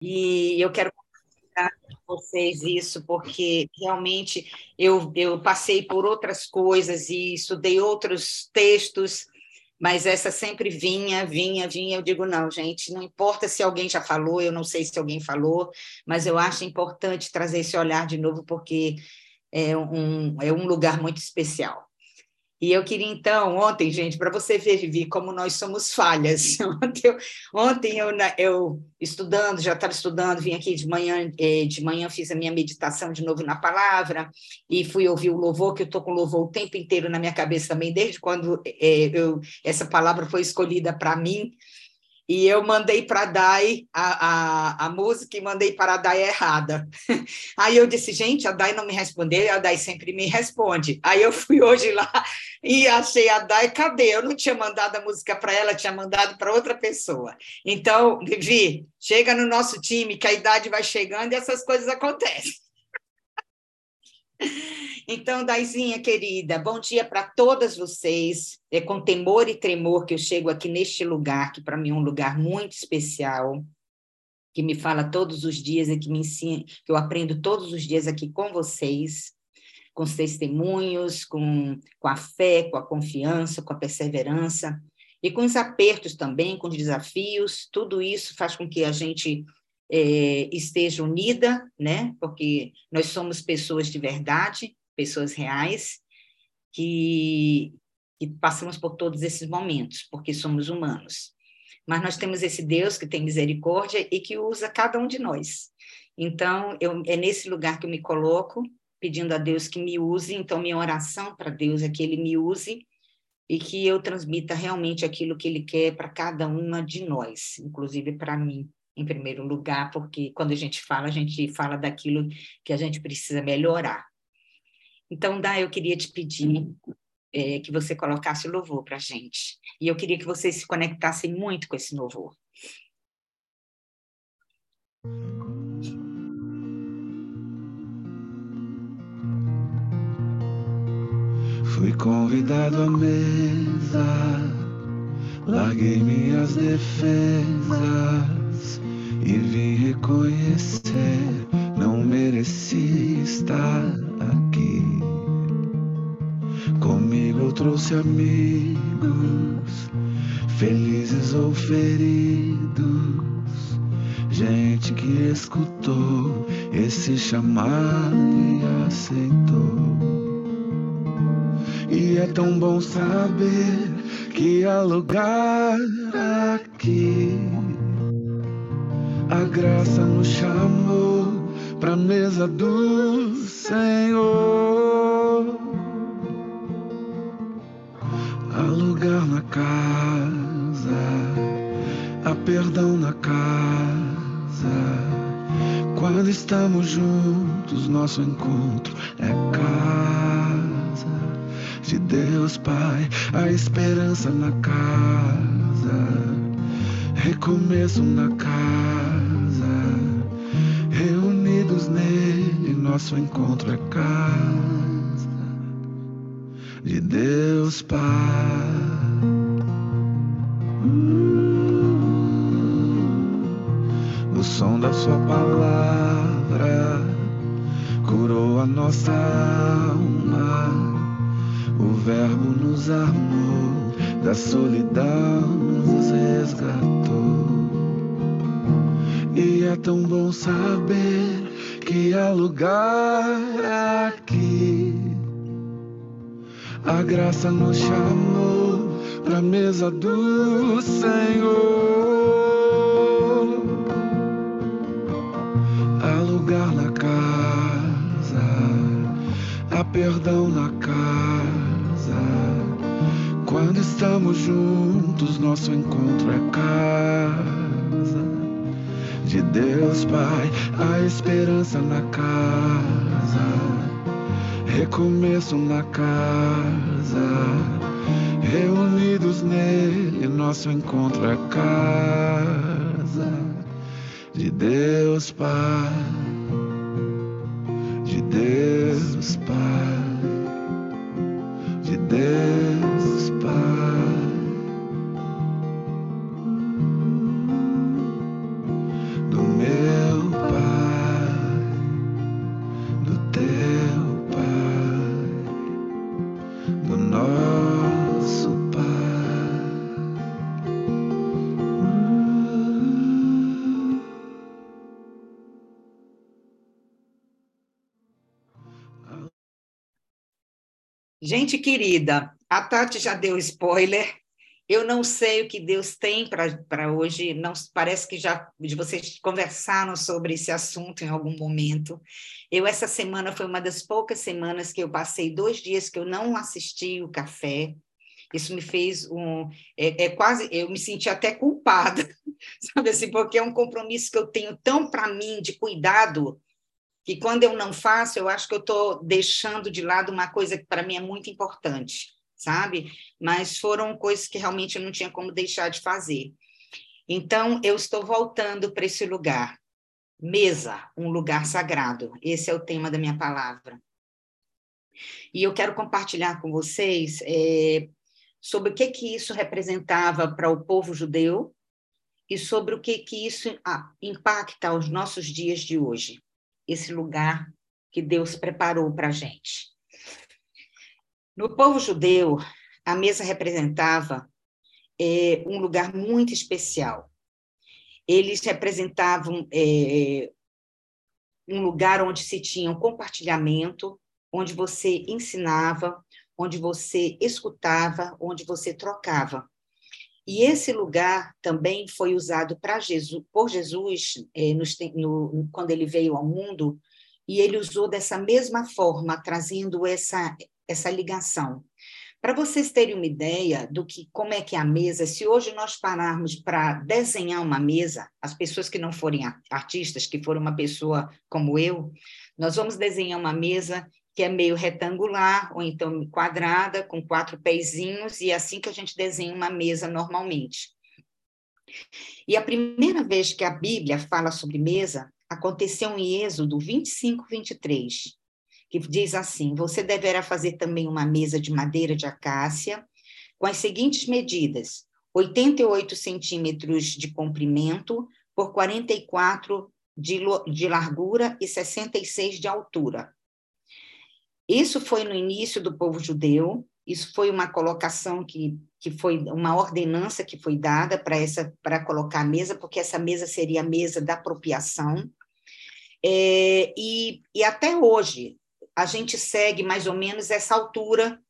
E eu quero compartilhar com vocês isso, porque realmente eu, eu passei por outras coisas e estudei outros textos, mas essa sempre vinha, vinha, vinha. Eu digo, não, gente, não importa se alguém já falou, eu não sei se alguém falou, mas eu acho importante trazer esse olhar de novo, porque é um, é um lugar muito especial. E eu queria, então, ontem, gente, para você ver, Vivi, como nós somos falhas. Ontem, eu, ontem eu, eu estudando, já estava estudando, vim aqui de manhã, eh, de manhã fiz a minha meditação de novo na palavra, e fui ouvir o louvor, que eu estou com louvor o tempo inteiro na minha cabeça também, desde quando é, eu, essa palavra foi escolhida para mim. E eu mandei para a Dai a, a, música e mandei para a Dai errada. Aí eu disse, gente, a Dai não me respondeu e a Dai sempre me responde. Aí eu fui hoje lá e achei a Dai, cadê? Eu não tinha mandado a música para ela, tinha mandado para outra pessoa. Então, Vivi, chega no nosso time que a idade vai chegando e essas coisas acontecem. Então, Daizinha querida, bom dia para todas vocês. É com temor e tremor que eu chego aqui neste lugar, que para mim é um lugar muito especial, que me fala todos os dias e que me ensina, que eu aprendo todos os dias aqui com vocês, com os testemunhos, com, com a fé, com a confiança, com a perseverança e com os apertos também, com os desafios. Tudo isso faz com que a gente é, esteja unida, né? Porque nós somos pessoas de verdade, pessoas reais, que, que passamos por todos esses momentos, porque somos humanos. Mas nós temos esse Deus que tem misericórdia e que usa cada um de nós. Então, eu, é nesse lugar que eu me coloco, pedindo a Deus que me use. Então, minha oração para Deus é que Ele me use e que eu transmita realmente aquilo que Ele quer para cada uma de nós, inclusive para mim em primeiro lugar, porque quando a gente fala, a gente fala daquilo que a gente precisa melhorar. Então, Dá, eu queria te pedir é, que você colocasse o louvor para a gente. E eu queria que vocês se conectassem muito com esse louvor. Fui convidado à mesa, larguei minhas defesas e vim reconhecer, não mereci estar trouxe amigos, felizes ou feridos, gente que escutou esse chamado e aceitou. E é tão bom saber que há lugar aqui a graça nos chamou pra mesa do Senhor. Na casa, há perdão na casa. Quando estamos juntos, nosso encontro é casa de Deus Pai, a esperança na casa, recomeço na casa reunidos nele, nosso encontro é casa de Deus Pai. O som da Sua palavra curou a nossa alma. O Verbo nos armou, da solidão nos resgatou. E é tão bom saber que há lugar aqui. A graça nos chamou pra mesa do Senhor. Há lugar na casa, há perdão na casa. Quando estamos juntos, nosso encontro é casa de Deus Pai, a esperança na casa, recomeço na casa, reunidos nele, nosso encontro é casa de Deus Pai, de Deus Pai, de Deus Pai. Gente querida, a Tati já deu spoiler. Eu não sei o que Deus tem para hoje. Não parece que já vocês conversaram sobre esse assunto em algum momento. Eu essa semana foi uma das poucas semanas que eu passei dois dias que eu não assisti o café. Isso me fez um é, é quase eu me senti até culpada, sabe assim, porque é um compromisso que eu tenho tão para mim de cuidado que quando eu não faço, eu acho que eu estou deixando de lado uma coisa que para mim é muito importante, sabe? Mas foram coisas que realmente eu não tinha como deixar de fazer. Então, eu estou voltando para esse lugar. Mesa, um lugar sagrado. Esse é o tema da minha palavra. E eu quero compartilhar com vocês é, sobre o que, que isso representava para o povo judeu e sobre o que, que isso ah, impacta aos nossos dias de hoje esse lugar que Deus preparou para a gente. No povo judeu, a mesa representava é, um lugar muito especial. Eles representavam é, um lugar onde se tinha um compartilhamento, onde você ensinava, onde você escutava, onde você trocava. E esse lugar também foi usado Jesus, por Jesus é, no, no, quando ele veio ao mundo, e ele usou dessa mesma forma, trazendo essa, essa ligação. Para vocês terem uma ideia do que como é que é a mesa, se hoje nós pararmos para desenhar uma mesa, as pessoas que não forem artistas, que forem uma pessoa como eu, nós vamos desenhar uma mesa que é meio retangular, ou então quadrada, com quatro pezinhos, e é assim que a gente desenha uma mesa normalmente. E a primeira vez que a Bíblia fala sobre mesa aconteceu em Êxodo 25, 23, que diz assim: Você deverá fazer também uma mesa de madeira de acácia, com as seguintes medidas: 88 centímetros de comprimento por 44 de, de largura e 66 de altura. Isso foi no início do povo judeu, isso foi uma colocação que, que foi uma ordenança que foi dada para essa para colocar a mesa, porque essa mesa seria a mesa da apropriação. É, e, e até hoje a gente segue mais ou menos essa altura,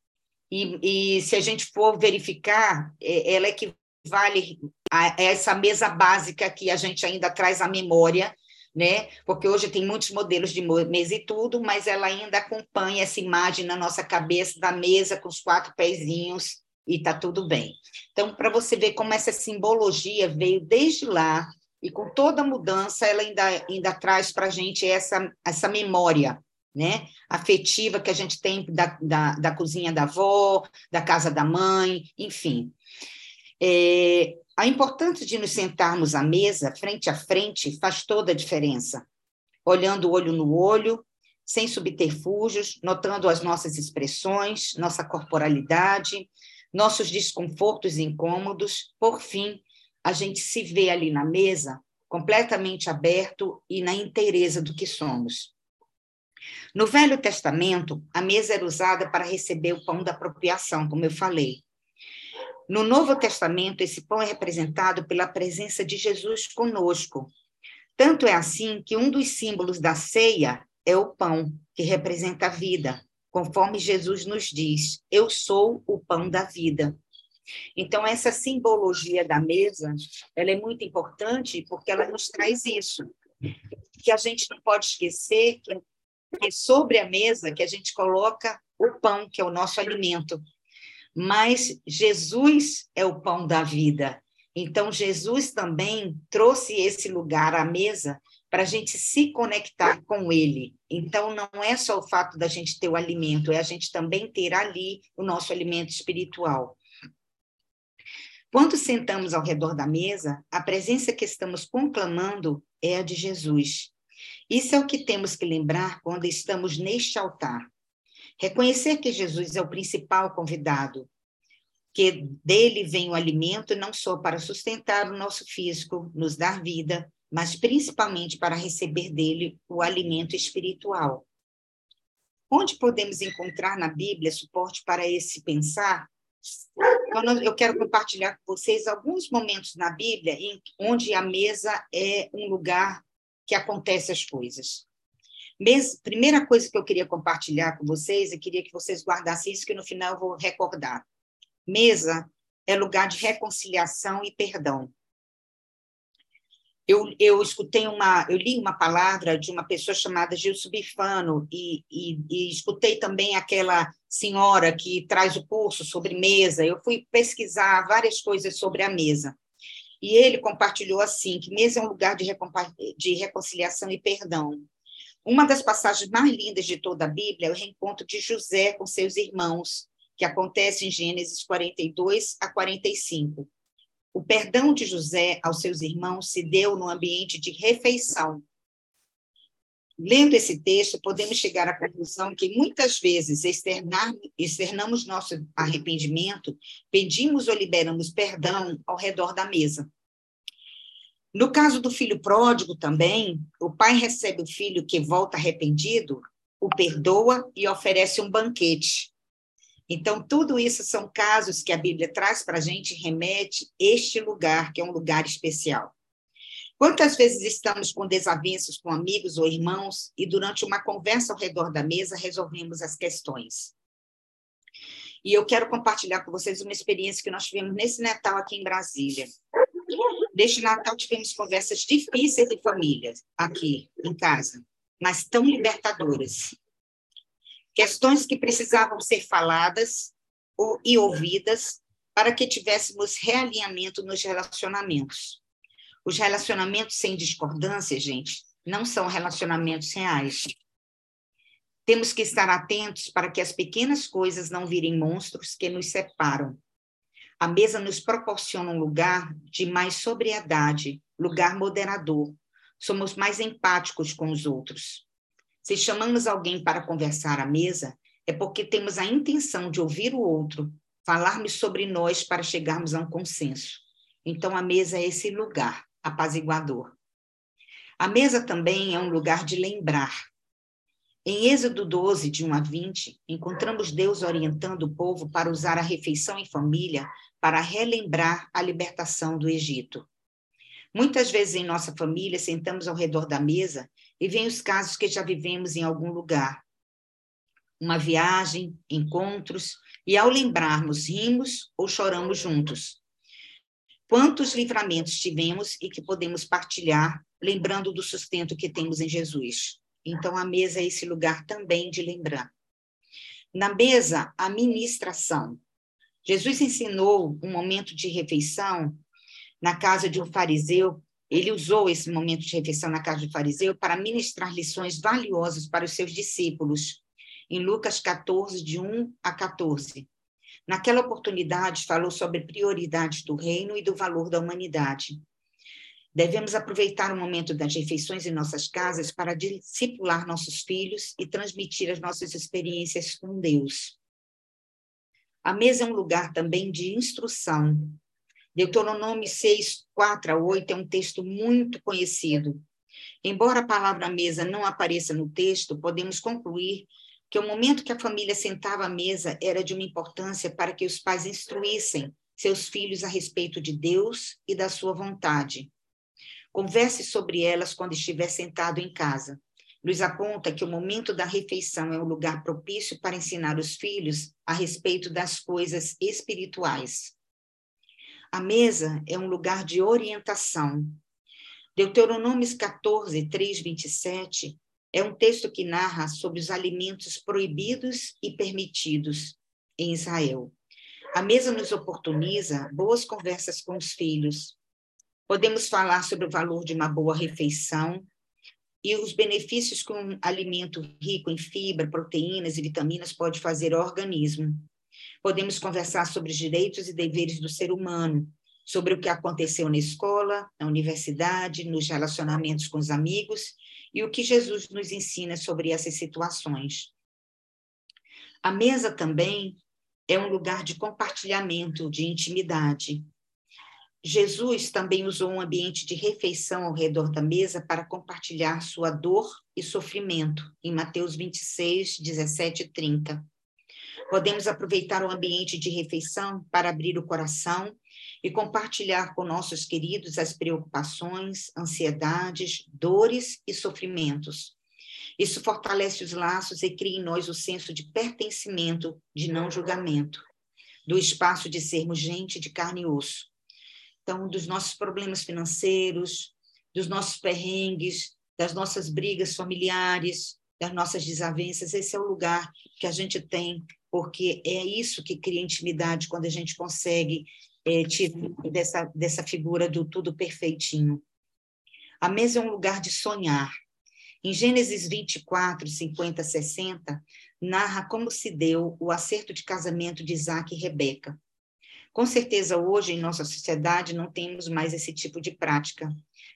e, e se a gente for verificar, é, ela equivale a essa mesa básica que a gente ainda traz à memória, né? Porque hoje tem muitos modelos de mesa e tudo, mas ela ainda acompanha essa imagem na nossa cabeça da mesa com os quatro pezinhos e tá tudo bem. Então, para você ver como essa simbologia veio desde lá e com toda mudança, ela ainda, ainda traz para a gente essa, essa memória, né? Afetiva que a gente tem da, da, da cozinha da avó, da casa da mãe, enfim. É, a importância de nos sentarmos à mesa, frente a frente, faz toda a diferença. Olhando olho no olho, sem subterfúgios, notando as nossas expressões, nossa corporalidade, nossos desconfortos e incômodos. Por fim, a gente se vê ali na mesa, completamente aberto e na inteireza do que somos. No Velho Testamento, a mesa era usada para receber o pão da apropriação, como eu falei. No Novo Testamento, esse pão é representado pela presença de Jesus conosco. Tanto é assim que um dos símbolos da ceia é o pão, que representa a vida, conforme Jesus nos diz: Eu sou o pão da vida. Então, essa simbologia da mesa, ela é muito importante porque ela nos traz isso. Que a gente não pode esquecer que, que sobre a mesa que a gente coloca o pão, que é o nosso alimento mas Jesus é o pão da vida. Então, Jesus também trouxe esse lugar à mesa para a gente se conectar com ele. Então, não é só o fato da gente ter o alimento, é a gente também ter ali o nosso alimento espiritual. Quando sentamos ao redor da mesa, a presença que estamos conclamando é a de Jesus. Isso é o que temos que lembrar quando estamos neste altar. Reconhecer que Jesus é o principal convidado, que dele vem o alimento não só para sustentar o nosso físico, nos dar vida, mas principalmente para receber dele o alimento espiritual. Onde podemos encontrar na Bíblia suporte para esse pensar? Eu quero compartilhar com vocês alguns momentos na Bíblia em onde a mesa é um lugar que acontece as coisas. Mes, primeira coisa que eu queria compartilhar com vocês, e queria que vocês guardassem isso, que no final eu vou recordar. Mesa é lugar de reconciliação e perdão. Eu, eu escutei uma, eu li uma palavra de uma pessoa chamada Gilson Bifano e, e, e escutei também aquela senhora que traz o curso sobre mesa. Eu fui pesquisar várias coisas sobre a mesa. E ele compartilhou assim, que mesa é um lugar de, de reconciliação e perdão. Uma das passagens mais lindas de toda a Bíblia é o reencontro de José com seus irmãos, que acontece em Gênesis 42 a 45. O perdão de José aos seus irmãos se deu no ambiente de refeição. Lendo esse texto, podemos chegar à conclusão que muitas vezes externar, externamos nosso arrependimento, pedimos ou liberamos perdão ao redor da mesa. No caso do filho pródigo também, o pai recebe o filho que volta arrependido, o perdoa e oferece um banquete. Então, tudo isso são casos que a Bíblia traz para a gente, remete este lugar, que é um lugar especial. Quantas vezes estamos com desavenças com amigos ou irmãos e, durante uma conversa ao redor da mesa, resolvemos as questões? E eu quero compartilhar com vocês uma experiência que nós tivemos nesse Natal aqui em Brasília. Neste Natal tivemos conversas difíceis de família, aqui em casa, mas tão libertadoras questões que precisavam ser faladas e ouvidas para que tivéssemos realinhamento nos relacionamentos. Os relacionamentos sem discordância, gente, não são relacionamentos reais. Temos que estar atentos para que as pequenas coisas não virem monstros que nos separam. A mesa nos proporciona um lugar de mais sobriedade, lugar moderador. Somos mais empáticos com os outros. Se chamamos alguém para conversar à mesa, é porque temos a intenção de ouvir o outro, falarmos sobre nós para chegarmos a um consenso. Então, a mesa é esse lugar apaziguador. A mesa também é um lugar de lembrar. Em Êxodo 12, de 1 a 20, encontramos Deus orientando o povo para usar a refeição em família para relembrar a libertação do Egito. Muitas vezes em nossa família sentamos ao redor da mesa e vem os casos que já vivemos em algum lugar. Uma viagem, encontros, e ao lembrarmos, rimos ou choramos juntos. Quantos livramentos tivemos e que podemos partilhar, lembrando do sustento que temos em Jesus. Então, a mesa é esse lugar também de lembrar. Na mesa, a ministração. Jesus ensinou um momento de refeição na casa de um fariseu ele usou esse momento de refeição na casa do fariseu para ministrar lições valiosas para os seus discípulos, em Lucas 14, de 1 a 14. Naquela oportunidade, falou sobre prioridades do reino e do valor da humanidade. Devemos aproveitar o momento das refeições em nossas casas para discipular nossos filhos e transmitir as nossas experiências com Deus. A mesa é um lugar também de instrução, Deuteronômio 6, 4 a 8 é um texto muito conhecido. Embora a palavra mesa não apareça no texto, podemos concluir que o momento que a família sentava à mesa era de uma importância para que os pais instruíssem seus filhos a respeito de Deus e da sua vontade. Converse sobre elas quando estiver sentado em casa. Nos aponta que o momento da refeição é um lugar propício para ensinar os filhos a respeito das coisas espirituais. A mesa é um lugar de orientação. Deuteronômio 14, 3, 27 é um texto que narra sobre os alimentos proibidos e permitidos em Israel. A mesa nos oportuniza boas conversas com os filhos. Podemos falar sobre o valor de uma boa refeição e os benefícios que um alimento rico em fibra, proteínas e vitaminas pode fazer ao organismo. Podemos conversar sobre os direitos e deveres do ser humano, sobre o que aconteceu na escola, na universidade, nos relacionamentos com os amigos e o que Jesus nos ensina sobre essas situações. A mesa também é um lugar de compartilhamento, de intimidade. Jesus também usou um ambiente de refeição ao redor da mesa para compartilhar sua dor e sofrimento, em Mateus 26, 17 e 30. Podemos aproveitar o ambiente de refeição para abrir o coração e compartilhar com nossos queridos as preocupações, ansiedades, dores e sofrimentos. Isso fortalece os laços e cria em nós o senso de pertencimento, de não julgamento, do espaço de sermos gente de carne e osso. Então, dos nossos problemas financeiros, dos nossos perrengues, das nossas brigas familiares, das nossas desavenças, esse é o lugar que a gente tem, porque é isso que cria intimidade quando a gente consegue é, dessa, dessa figura do tudo perfeitinho. A mesa é um lugar de sonhar. Em Gênesis 24, 50, 60, narra como se deu o acerto de casamento de Isaac e Rebeca. Com certeza, hoje, em nossa sociedade, não temos mais esse tipo de prática.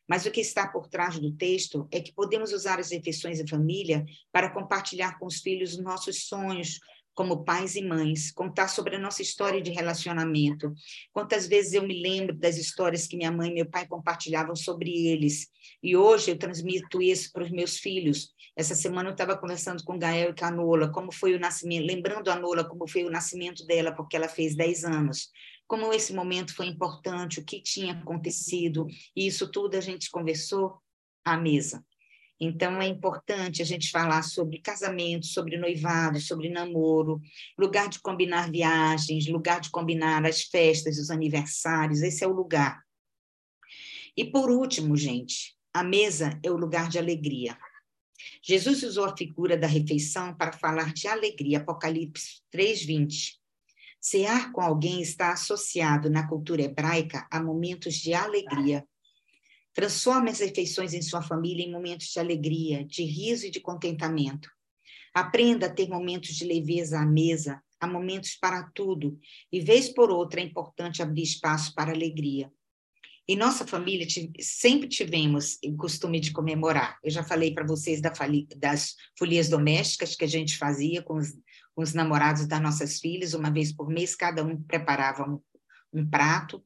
Mas o que está por trás do texto é que podemos usar as refeições em família para compartilhar com os filhos nossos sonhos, como pais e mães, contar sobre a nossa história de relacionamento. Quantas vezes eu me lembro das histórias que minha mãe e meu pai compartilhavam sobre eles, e hoje eu transmito isso para os meus filhos. Essa semana eu estava conversando com Gael e com a Nola, como foi o nascimento, lembrando a Nola como foi o nascimento dela, porque ela fez 10 anos. Como esse momento foi importante, o que tinha acontecido, e isso tudo a gente conversou à mesa. Então, é importante a gente falar sobre casamento, sobre noivado, sobre namoro, lugar de combinar viagens, lugar de combinar as festas, os aniversários, esse é o lugar. E por último, gente, a mesa é o lugar de alegria. Jesus usou a figura da refeição para falar de alegria, Apocalipse 3:20. Cear com alguém está associado na cultura hebraica a momentos de alegria. Transforme as refeições em sua família em momentos de alegria, de riso e de contentamento. Aprenda a ter momentos de leveza à mesa, há momentos para tudo, e vez por outra é importante abrir espaço para alegria. Em nossa família, sempre tivemos o costume de comemorar. Eu já falei para vocês da das folias domésticas que a gente fazia com os, com os, namorados das nossas filhas, uma vez por mês, cada um preparava um, um prato.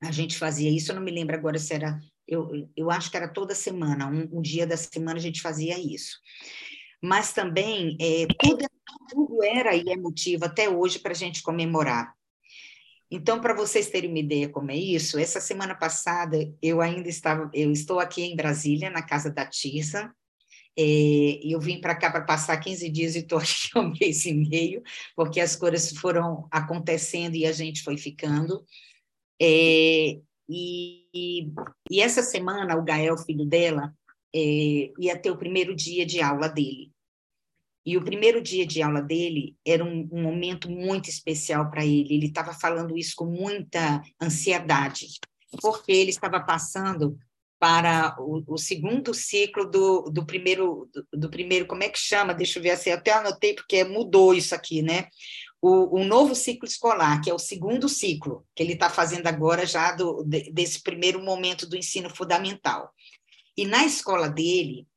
A gente fazia isso, eu não me lembro agora se era eu, eu acho que era toda semana, um, um dia da semana a gente fazia isso. Mas também, é, tudo, tudo era e é motivo até hoje para a gente comemorar. Então, para vocês terem uma ideia como é isso, essa semana passada eu ainda estava, eu estou aqui em Brasília, na casa da Tissa, é, e eu vim para cá para passar 15 dias e estou aqui há um mês e meio, porque as coisas foram acontecendo e a gente foi ficando. É, e, e, essa semana, o Gael, filho dela, é, ia ter o primeiro dia de aula dele. E o primeiro dia de aula dele era um, um momento muito especial para ele. Ele estava falando isso com muita ansiedade, porque ele estava passando para o, o segundo ciclo do, do primeiro do, do, primeiro como é que chama deixa eu ver assim até anotei porque mudou isso aqui né o, novo ciclo escolar, que é o segundo ciclo, que ele está fazendo agora já do, desse primeiro momento do ensino fundamental. E na escola dele,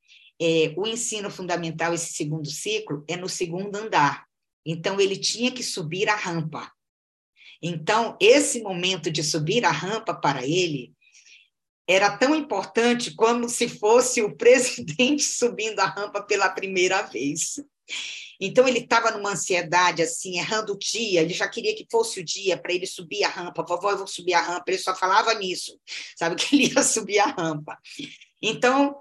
é, o ensino fundamental, esse segundo ciclo, é no segundo andar. Então, ele tinha que subir a rampa. Então, esse momento de subir a rampa para ele era tão importante como se fosse o presidente subindo a rampa pela primeira vez. Então ele estava numa ansiedade assim, errando o dia, ele já queria que fosse o dia para ele subir a rampa. Vovó, eu vou subir a rampa. Ele só falava nisso, sabe que ele ia subir a rampa. Então,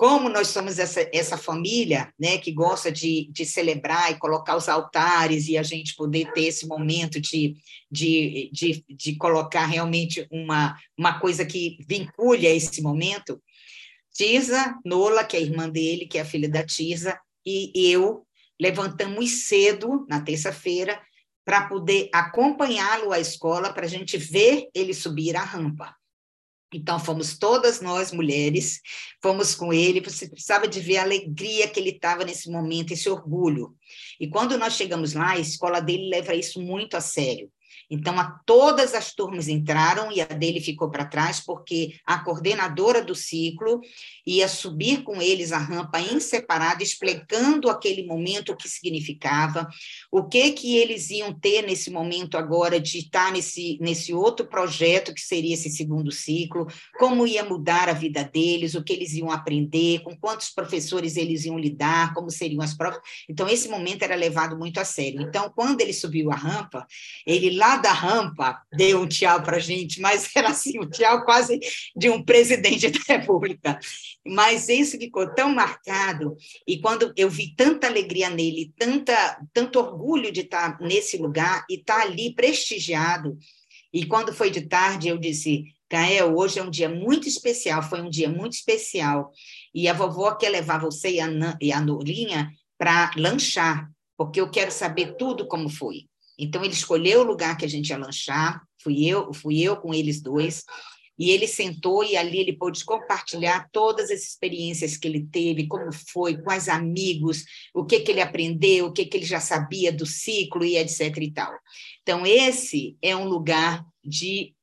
como nós somos essa, essa família, né, que gosta de, de celebrar e colocar os altares e a gente poder ter esse momento de, de, de, de colocar realmente uma, uma coisa que vincule a esse momento, Tisa Nola, que é a irmã dele, que é a filha da Tisa, e eu levantamos cedo, na terça-feira, para poder acompanhá-lo à escola, para a gente ver ele subir a rampa. Então, fomos todas nós mulheres, fomos com ele, você precisava de ver a alegria que ele estava nesse momento, esse orgulho. E quando nós chegamos lá, a escola dele leva isso muito a sério. Então, a, todas as turmas entraram e a dele ficou para trás, porque a coordenadora do ciclo ia subir com eles a rampa em separado, explicando aquele momento o que significava, o que que eles iam ter nesse momento agora de estar nesse, nesse outro projeto que seria esse segundo ciclo, como ia mudar a vida deles, o que eles iam aprender, com quantos professores eles iam lidar, como seriam as provas. Então, esse momento era levado muito a sério. Então, quando ele subiu a rampa, ele lá da rampa deu um tchau para a gente, mas era assim, um tchau quase de um presidente da República. Mas isso ficou tão marcado, e quando eu vi tanta alegria nele, tanta, tanto orgulho de estar nesse lugar e estar ali prestigiado, e quando foi de tarde, eu disse, Cael, hoje é um dia muito especial, foi um dia muito especial, e a vovó quer levar você e a, e a Norinha para lanchar, porque eu quero saber tudo como foi. Então, ele escolheu o lugar que a gente ia lanchar, fui eu, fui eu com eles dois, e ele sentou e ali ele pôde compartilhar todas as experiências que ele teve, como foi, quais amigos, o que, que ele aprendeu, o que, que ele já sabia do ciclo e etc e tal. Então, esse é um lugar de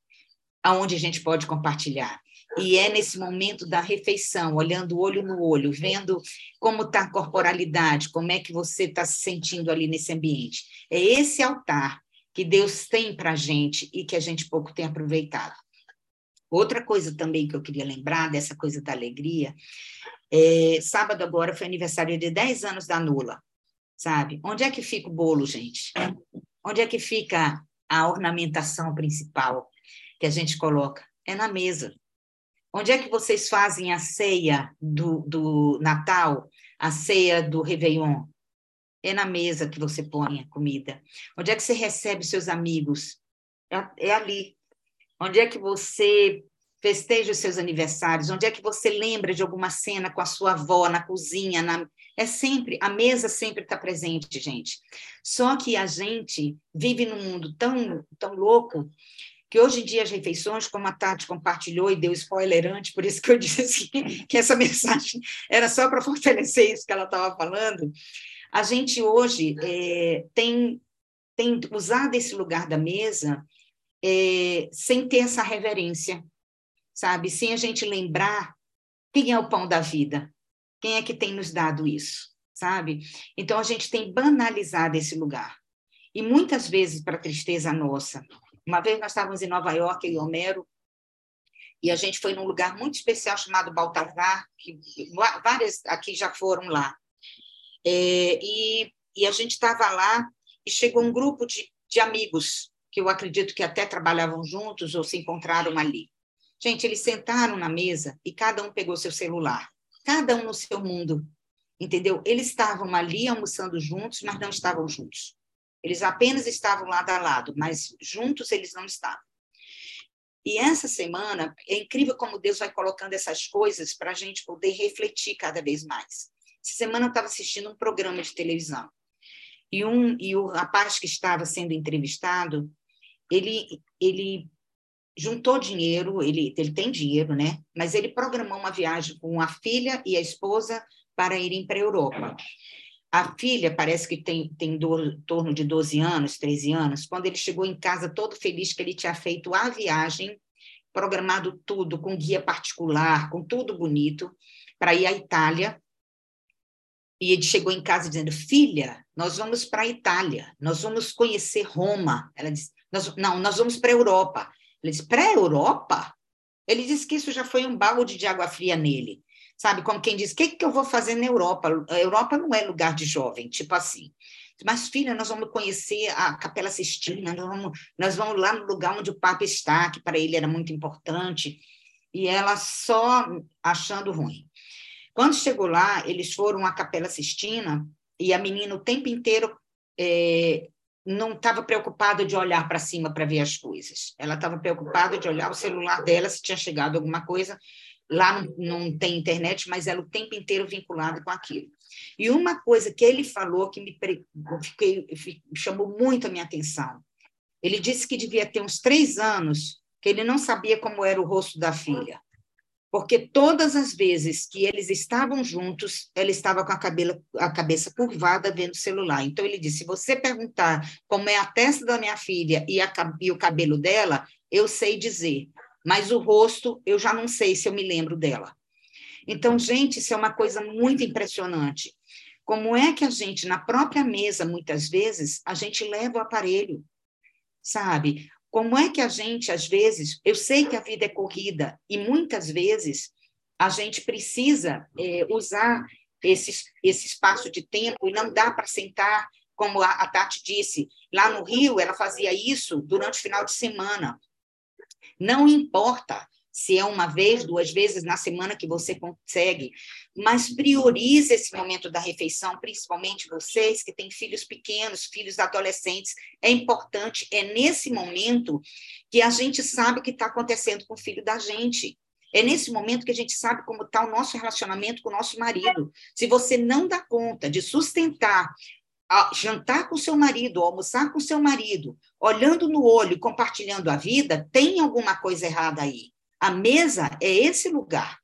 aonde a gente pode compartilhar. E é nesse momento da refeição, olhando olho no olho, vendo como está a corporalidade, como é que você está se sentindo ali nesse ambiente. É esse altar que Deus tem para a gente e que a gente pouco tem aproveitado. Outra coisa também que eu queria lembrar dessa coisa da alegria, é, sábado agora foi aniversário de 10 anos da Nula, sabe? Onde é que fica o bolo, gente? Onde é que fica a ornamentação principal que a gente coloca? É na mesa. Onde é que vocês fazem a ceia do, do Natal, a ceia do Réveillon? É na mesa que você põe a comida. Onde é que você recebe seus amigos? É, é ali. Onde é que você festeja os seus aniversários? Onde é que você lembra de alguma cena com a sua avó na cozinha? Na... É sempre, a mesa sempre está presente, gente. Só que a gente vive num mundo tão, tão louco que hoje em dia as refeições, como a Tati compartilhou e deu spoiler antes, por isso que eu disse que, essa mensagem era só para fortalecer isso que ela estava falando, a gente hoje é, tem, tem usado esse lugar da mesa é, sem ter essa reverência, sabe? Sem a gente lembrar quem é o pão da vida, quem é que tem nos dado isso, sabe? Então a gente tem banalizado esse lugar. E muitas vezes, para tristeza nossa, uma vez nós estávamos em Nova York, em Homero, e a gente foi num lugar muito especial chamado Baltazar, que várias aqui já foram lá. É, e, e, a gente estava lá e chegou um grupo de, de amigos, que eu acredito que até trabalhavam juntos ou se encontraram ali. Gente, eles sentaram na mesa e cada um pegou seu celular, cada um no seu mundo, entendeu? Eles estavam ali almoçando juntos, mas não estavam juntos. Eles apenas estavam lado a lado, mas juntos eles não estavam. E essa semana, é incrível como Deus vai colocando essas coisas para a gente poder refletir cada vez mais. Essa semana eu estava assistindo um programa de televisão. E, um, e o rapaz que estava sendo entrevistado, ele, ele juntou dinheiro, ele, ele tem dinheiro, né? Mas ele programou uma viagem com a filha e a esposa para irem para a Europa. A filha parece que tem, tem do, torno de 12 anos, 13 anos. Quando ele chegou em casa todo feliz que ele tinha feito a viagem, programado tudo, com guia particular, com tudo bonito, para ir à Itália. E ele chegou em casa dizendo: Filha, nós vamos para a Itália, nós vamos conhecer Roma. Ela disse: nós, Não, nós vamos para a Europa. Ele disse: Para a Europa? Ele disse que isso já foi um balde de água fria nele sabe? Como quem diz, o que, que eu vou fazer na Europa? A Europa não é lugar de jovem, tipo assim. Mas, filha, nós vamos conhecer a Capela Sistina, nós vamos, nós vamos lá no lugar onde o Papa está, que para ele era muito importante, e ela só achando ruim. Quando chegou lá, eles foram à Capela Sistina, e a menina o tempo inteiro é, não estava preocupada de olhar para cima para ver as coisas. Ela estava preocupada de olhar o celular dela, se tinha chegado alguma coisa, lá não, não tem internet, mas ela o tempo inteiro vinculada com aquilo. E uma coisa que ele falou que me fiquei, chamou muito a minha atenção. Ele disse que devia ter uns três anos que ele não sabia como era o rosto da filha, porque todas as vezes que eles estavam juntos, ela estava com a, cabelo, a cabeça curvada vendo o celular. Então ele disse: se você perguntar como é a testa da minha filha e, a, e o cabelo dela, eu sei dizer mas o rosto eu já não sei se eu me lembro dela. Então, gente, isso é uma coisa muito impressionante. Como é que a gente, na própria mesa, muitas vezes, a gente leva o aparelho, sabe? Como é que a gente, às vezes, eu sei que a vida é corrida e muitas vezes a gente precisa é, usar esse, esse espaço de tempo e não dá para sentar como a, a Tati disse, lá no Rio, ela fazia isso durante o final de semana. Não importa se é uma vez, duas vezes na semana que você consegue, mas priorize esse momento da refeição, principalmente vocês que têm filhos pequenos, filhos adolescentes. É importante, é nesse momento que a gente sabe o que está acontecendo com o filho da gente. É nesse momento que a gente sabe como está o nosso relacionamento com o nosso marido. Se você não dá conta de sustentar jantar com seu marido, almoçar com seu marido, olhando no olho, compartilhando a vida, tem alguma coisa errada aí. A mesa é esse lugar,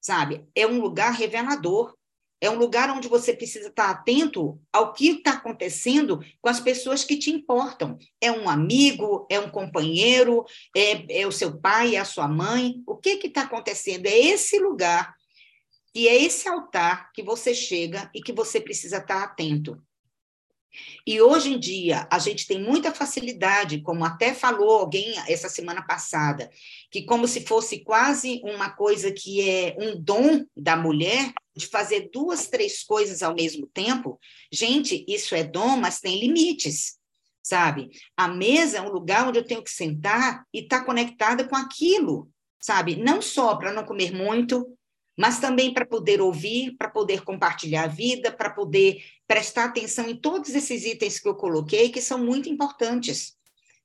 sabe? É um lugar revelador. É um lugar onde você precisa estar atento ao que está acontecendo com as pessoas que te importam. É um amigo, é um companheiro, é, é o seu pai, é a sua mãe. O que está acontecendo? É esse lugar e é esse altar que você chega e que você precisa estar atento. E hoje em dia, a gente tem muita facilidade, como até falou alguém essa semana passada, que como se fosse quase uma coisa que é um dom da mulher, de fazer duas, três coisas ao mesmo tempo. Gente, isso é dom, mas tem limites, sabe? A mesa é um lugar onde eu tenho que sentar e estar tá conectada com aquilo, sabe? Não só para não comer muito, mas também para poder ouvir, para poder compartilhar a vida, para poder prestar atenção em todos esses itens que eu coloquei, que são muito importantes.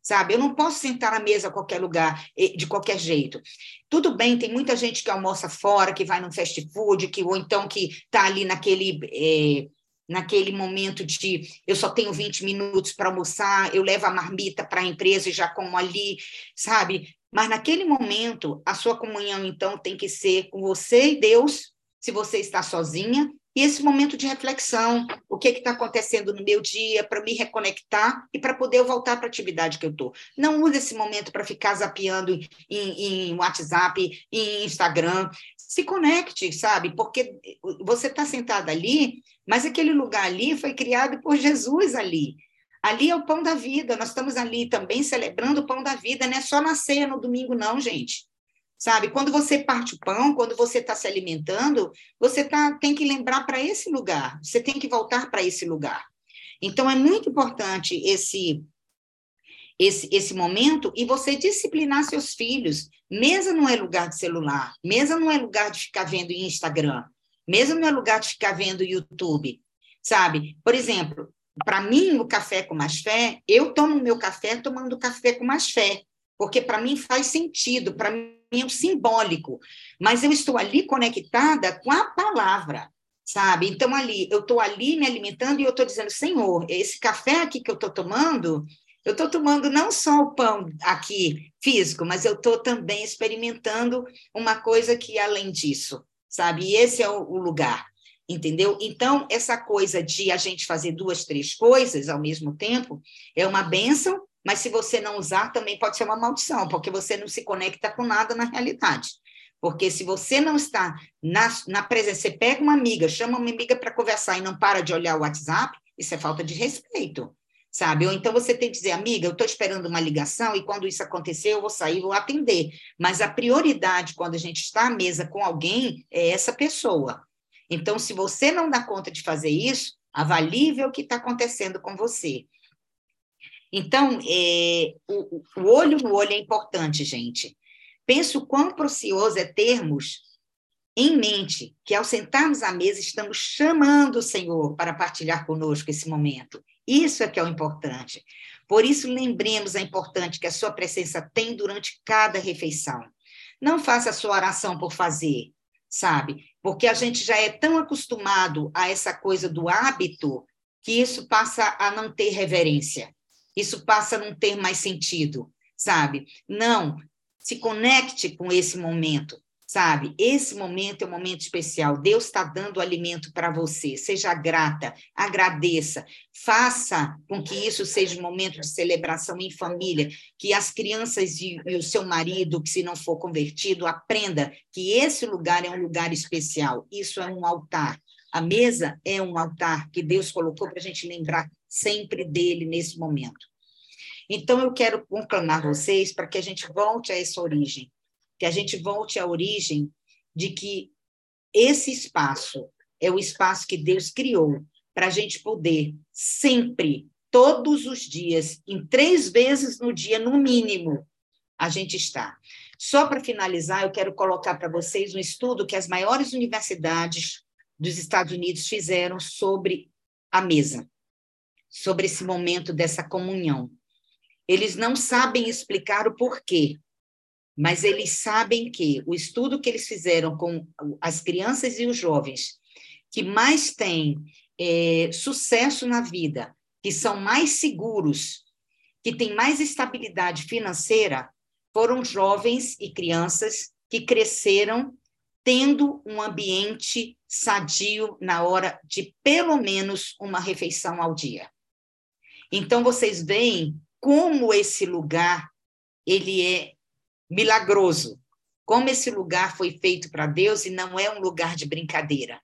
Sabe, eu não posso sentar à mesa a qualquer lugar, de qualquer jeito. Tudo bem, tem muita gente que almoça fora, que vai num fast food, que, ou então que está ali naquele, é, naquele momento de eu só tenho 20 minutos para almoçar, eu levo a marmita para a empresa e já como ali, sabe? Mas naquele momento, a sua comunhão, então, tem que ser com você e Deus, se você está sozinha, e esse momento de reflexão, o que está acontecendo no meu dia, para me reconectar e para poder voltar para a atividade que eu estou. Não use esse momento para ficar zapeando em, em WhatsApp, em Instagram. Se conecte, sabe? Porque você está sentado ali, mas aquele lugar ali foi criado por Jesus ali. Ali é o pão da vida, nós estamos ali também celebrando o pão da vida, não é só na ceia no domingo, não, gente. Sabe, quando você parte o pão, quando você está se alimentando, você tá, tem que lembrar para esse lugar, você tem que voltar para esse lugar. Então, é muito importante esse, esse, esse momento e você disciplinar seus filhos. Mesa não é lugar de celular, mesa não é lugar de ficar vendo Instagram, mesa não é lugar de ficar vendo YouTube, sabe? Por exemplo, para mim, o café com mais fé, eu tomo meu café tomando café com mais fé, porque para mim faz sentido, para mim é um simbólico, mas eu estou ali conectada com a palavra, sabe? Então, ali, eu estou ali me alimentando e eu estou dizendo, Senhor, esse café aqui que eu estou tomando, eu estou tomando não só o pão aqui físico, mas eu estou também experimentando uma coisa que além disso, sabe? E esse é o, o lugar entendeu? Então, essa coisa de a gente fazer duas, três coisas ao mesmo tempo é uma benção, mas se você não usar, também pode ser uma maldição, porque você não se conecta com nada na realidade. Porque se você não está na, na presença, você pega uma amiga, chama uma amiga para conversar e não para de olhar o WhatsApp, isso é falta de respeito, sabe? Ou então você tem que dizer, amiga, eu estou esperando uma ligação e quando isso acontecer, eu vou sair, vou atender. Mas a prioridade quando a gente está à mesa com alguém é essa pessoa. Então, se você não dá conta de fazer isso, avalie o que está acontecendo com você. Então, é, o, o, olho no olho é importante, gente. Penso quão precioso é termos em mente que, ao sentarmos à mesa, estamos chamando o Senhor para partilhar conosco esse momento. Isso é que é o importante. Por isso, lembremos a importante que a sua presença tem durante cada refeição. Não faça a sua oração por fazer, sabe? Porque a gente já é tão acostumado a essa coisa do hábito que isso passa a não ter reverência. Isso passa a não ter mais sentido, sabe? Não, se conecte com esse momento sabe? Esse momento é um momento especial. Deus está dando alimento para você. Seja grata, agradeça, faça com que isso seja um momento de celebração em família, que as crianças e, e o seu marido, que se não for convertido, aprenda que esse lugar é um lugar especial. Isso é um altar. A mesa é um altar que Deus colocou para a gente lembrar sempre dele nesse momento. Então, eu quero conclamar vocês para que a gente volte a essa origem que a gente volte à origem de que esse espaço é o espaço que Deus criou para a gente poder sempre, todos os dias, em três vezes no dia, no mínimo, a gente está. Só para finalizar, eu quero colocar para vocês um estudo que as maiores universidades dos Estados Unidos fizeram sobre a mesa, sobre esse momento dessa comunhão. Eles não sabem explicar o porquê, mas eles sabem que o estudo que eles fizeram com as crianças e os jovens que mais têm é, sucesso na vida, que são mais seguros, que têm mais estabilidade financeira, foram jovens e crianças que cresceram tendo um ambiente sadio na hora de pelo menos uma refeição ao dia. Então vocês veem como esse lugar ele é milagroso, como esse lugar foi feito para Deus e não é um lugar de brincadeira.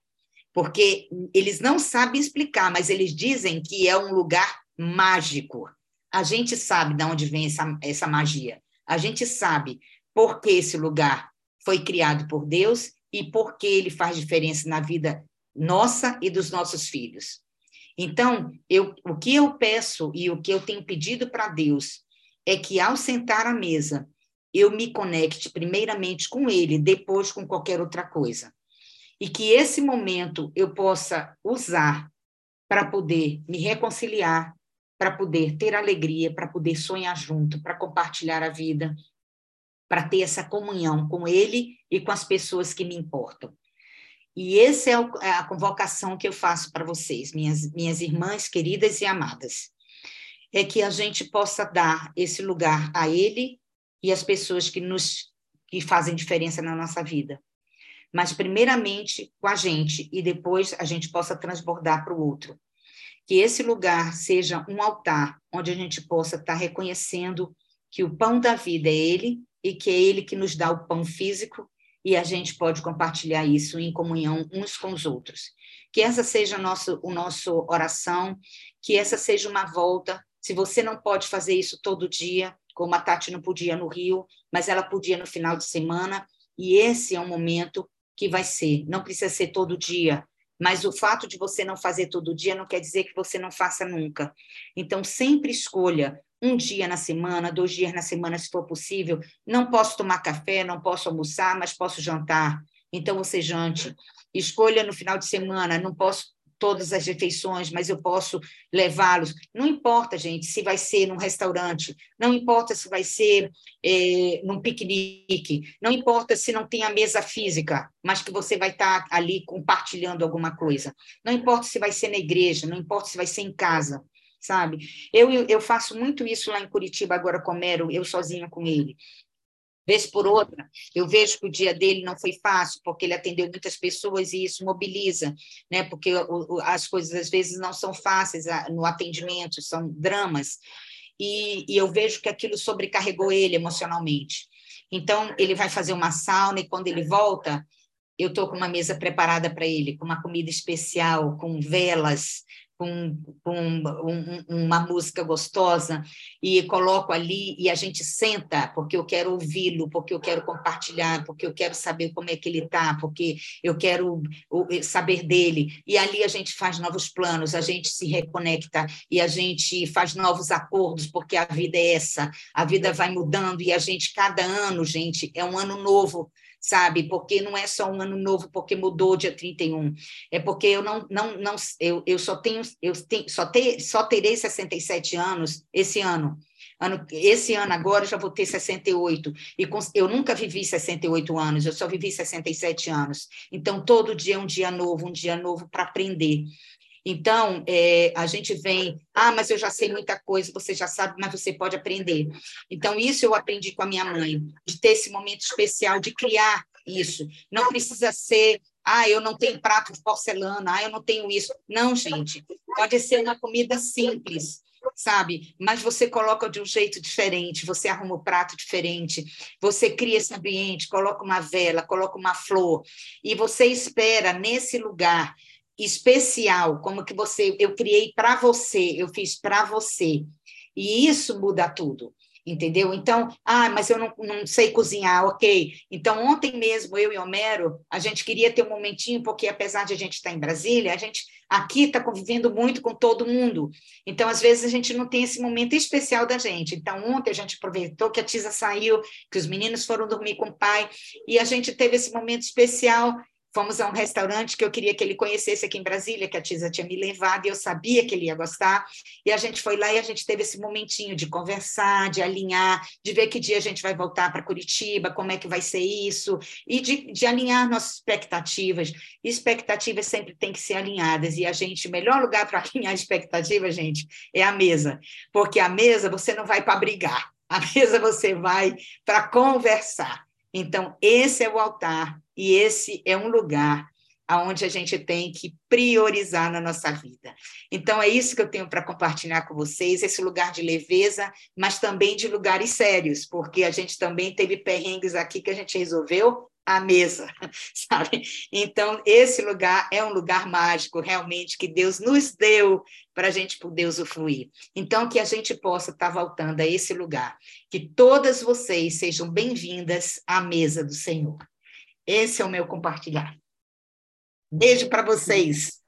Porque eles não sabem explicar, mas eles dizem que é um lugar mágico. A gente sabe de onde vem essa, essa magia. A gente sabe por que esse lugar foi criado por Deus e por que ele faz diferença na vida nossa e dos nossos filhos. Então, eu, o que eu peço e o que eu tenho pedido para Deus é que, ao sentar à mesa, eu me conecte primeiramente com Ele, depois com qualquer outra coisa. E que esse momento eu possa usar para poder me reconciliar, para poder ter alegria, para poder sonhar junto, para compartilhar a vida, para ter essa comunhão com Ele e com as pessoas que me importam. E essa é, é a convocação que eu faço para vocês, minhas, minhas irmãs queridas e amadas. É que a gente possa dar esse lugar a Ele e às pessoas que nos que fazem diferença na nossa vida. Mas, primeiramente, com a gente, e depois a gente possa transbordar para o outro que esse lugar seja um altar onde a gente possa estar reconhecendo que o pão da vida é Ele e que é Ele que nos dá o pão físico e a gente pode compartilhar isso em comunhão uns com os outros. Que essa seja nosso, o nosso oração, que essa seja uma volta. Se você não pode fazer isso todo dia, como a Tati não podia no Rio, mas ela podia no final de semana, e esse é um momento que vai ser. Não precisa ser todo dia, mas o fato de você não fazer todo dia não quer dizer que você não faça nunca. Então, sempre escolha um dia na semana, dois dias na semana, se for possível. Não posso tomar café, não posso almoçar, mas posso jantar. Então, você jante. Escolha no final de semana, não posso todas as refeições, mas eu posso levá-los. Não importa, gente, se vai ser num restaurante, não importa se vai ser é, num piquenique, não importa se não tem a mesa física, mas que você vai estar ali compartilhando alguma coisa. Não importa se vai ser na igreja, não importa se vai ser em casa, sabe? Eu, eu faço muito isso lá em Curitiba agora com o Mero, eu sozinha com ele. Vez por outra, eu vejo que o dia dele não foi fácil, porque ele atendeu muitas pessoas e isso mobiliza, né? porque as coisas às vezes não são fáceis no atendimento, são dramas, e, e eu vejo que aquilo sobrecarregou ele emocionalmente. Então, ele vai fazer uma sauna e quando ele volta, eu estou com uma mesa preparada para ele, com uma comida especial, com velas, com, com um, uma música gostosa e coloco ali e a gente senta porque eu quero ouvi-lo, porque eu quero compartilhar, porque eu quero saber como é que ele está, porque eu quero saber dele. E ali a gente faz novos planos, a gente se reconecta e a gente faz novos acordos, porque a vida é essa, a vida vai mudando e a gente, cada ano, gente, é um ano novo sabe? Porque não é só um ano novo porque mudou dia 31. É porque eu não não não eu, eu só tenho eu tenho, só ter, só terei 67 anos esse ano. Ano, esse ano agora eu já vou ter 68 e eu nunca vivi 68 anos, eu só vivi 67 anos. Então todo dia é um dia novo, um dia novo para aprender. Então, é, a gente vem, ah, mas eu já sei muita coisa, você já sabe, mas você pode aprender. Então, isso eu aprendi com a minha mãe, de ter esse momento especial, de criar isso. Não precisa ser, ah, eu não tenho prato de porcelana, ah, eu não tenho isso. Não, gente, pode ser uma comida simples, sabe? Mas você coloca de um jeito diferente, você arruma o um prato diferente, você cria esse ambiente, coloca uma vela, coloca uma flor, e você espera nesse lugar especial, como que você, eu criei para você, eu fiz para você. E isso muda tudo. entendeu? Então, ah, mas eu não, não sei cozinhar, ok. Então, ontem mesmo, eu e Homero, a gente queria ter um momentinho, porque apesar de a gente estar em Brasília, a gente aqui está convivendo muito com todo mundo. Então, às vezes, a gente não tem esse momento especial da gente. Então, ontem a gente aproveitou que a Tisa saiu, que os meninos foram dormir com o pai, e a gente teve esse momento especial Fomos a um restaurante que eu queria que ele conhecesse aqui em Brasília, que a Tisa tinha me levado, e eu sabia que ele ia gostar. E a gente foi lá e a gente teve esse momentinho de conversar, de alinhar, de ver que dia a gente vai voltar para Curitiba, como é que vai ser isso, e de, de alinhar nossas expectativas. Expectativas sempre têm que ser alinhadas, e a gente, o melhor lugar para alinhar expectativas, gente, é a mesa. Porque a mesa você não vai para brigar, a mesa você vai para conversar. Então, esse é o altar e esse é um lugar aonde a gente tem que priorizar na nossa vida. Então é isso que eu tenho para compartilhar com vocês, esse lugar de leveza, mas também de lugares sérios, porque a gente também teve perrengues aqui que a gente resolveu à mesa, sabe? Então, esse lugar é um lugar mágico, realmente, que Deus nos deu para a gente poder usufruir. Então, que a gente possa estar tá voltando a esse lugar. Que todas vocês sejam bem-vindas à mesa do Senhor. Esse é o meu compartilhar. Beijo para vocês.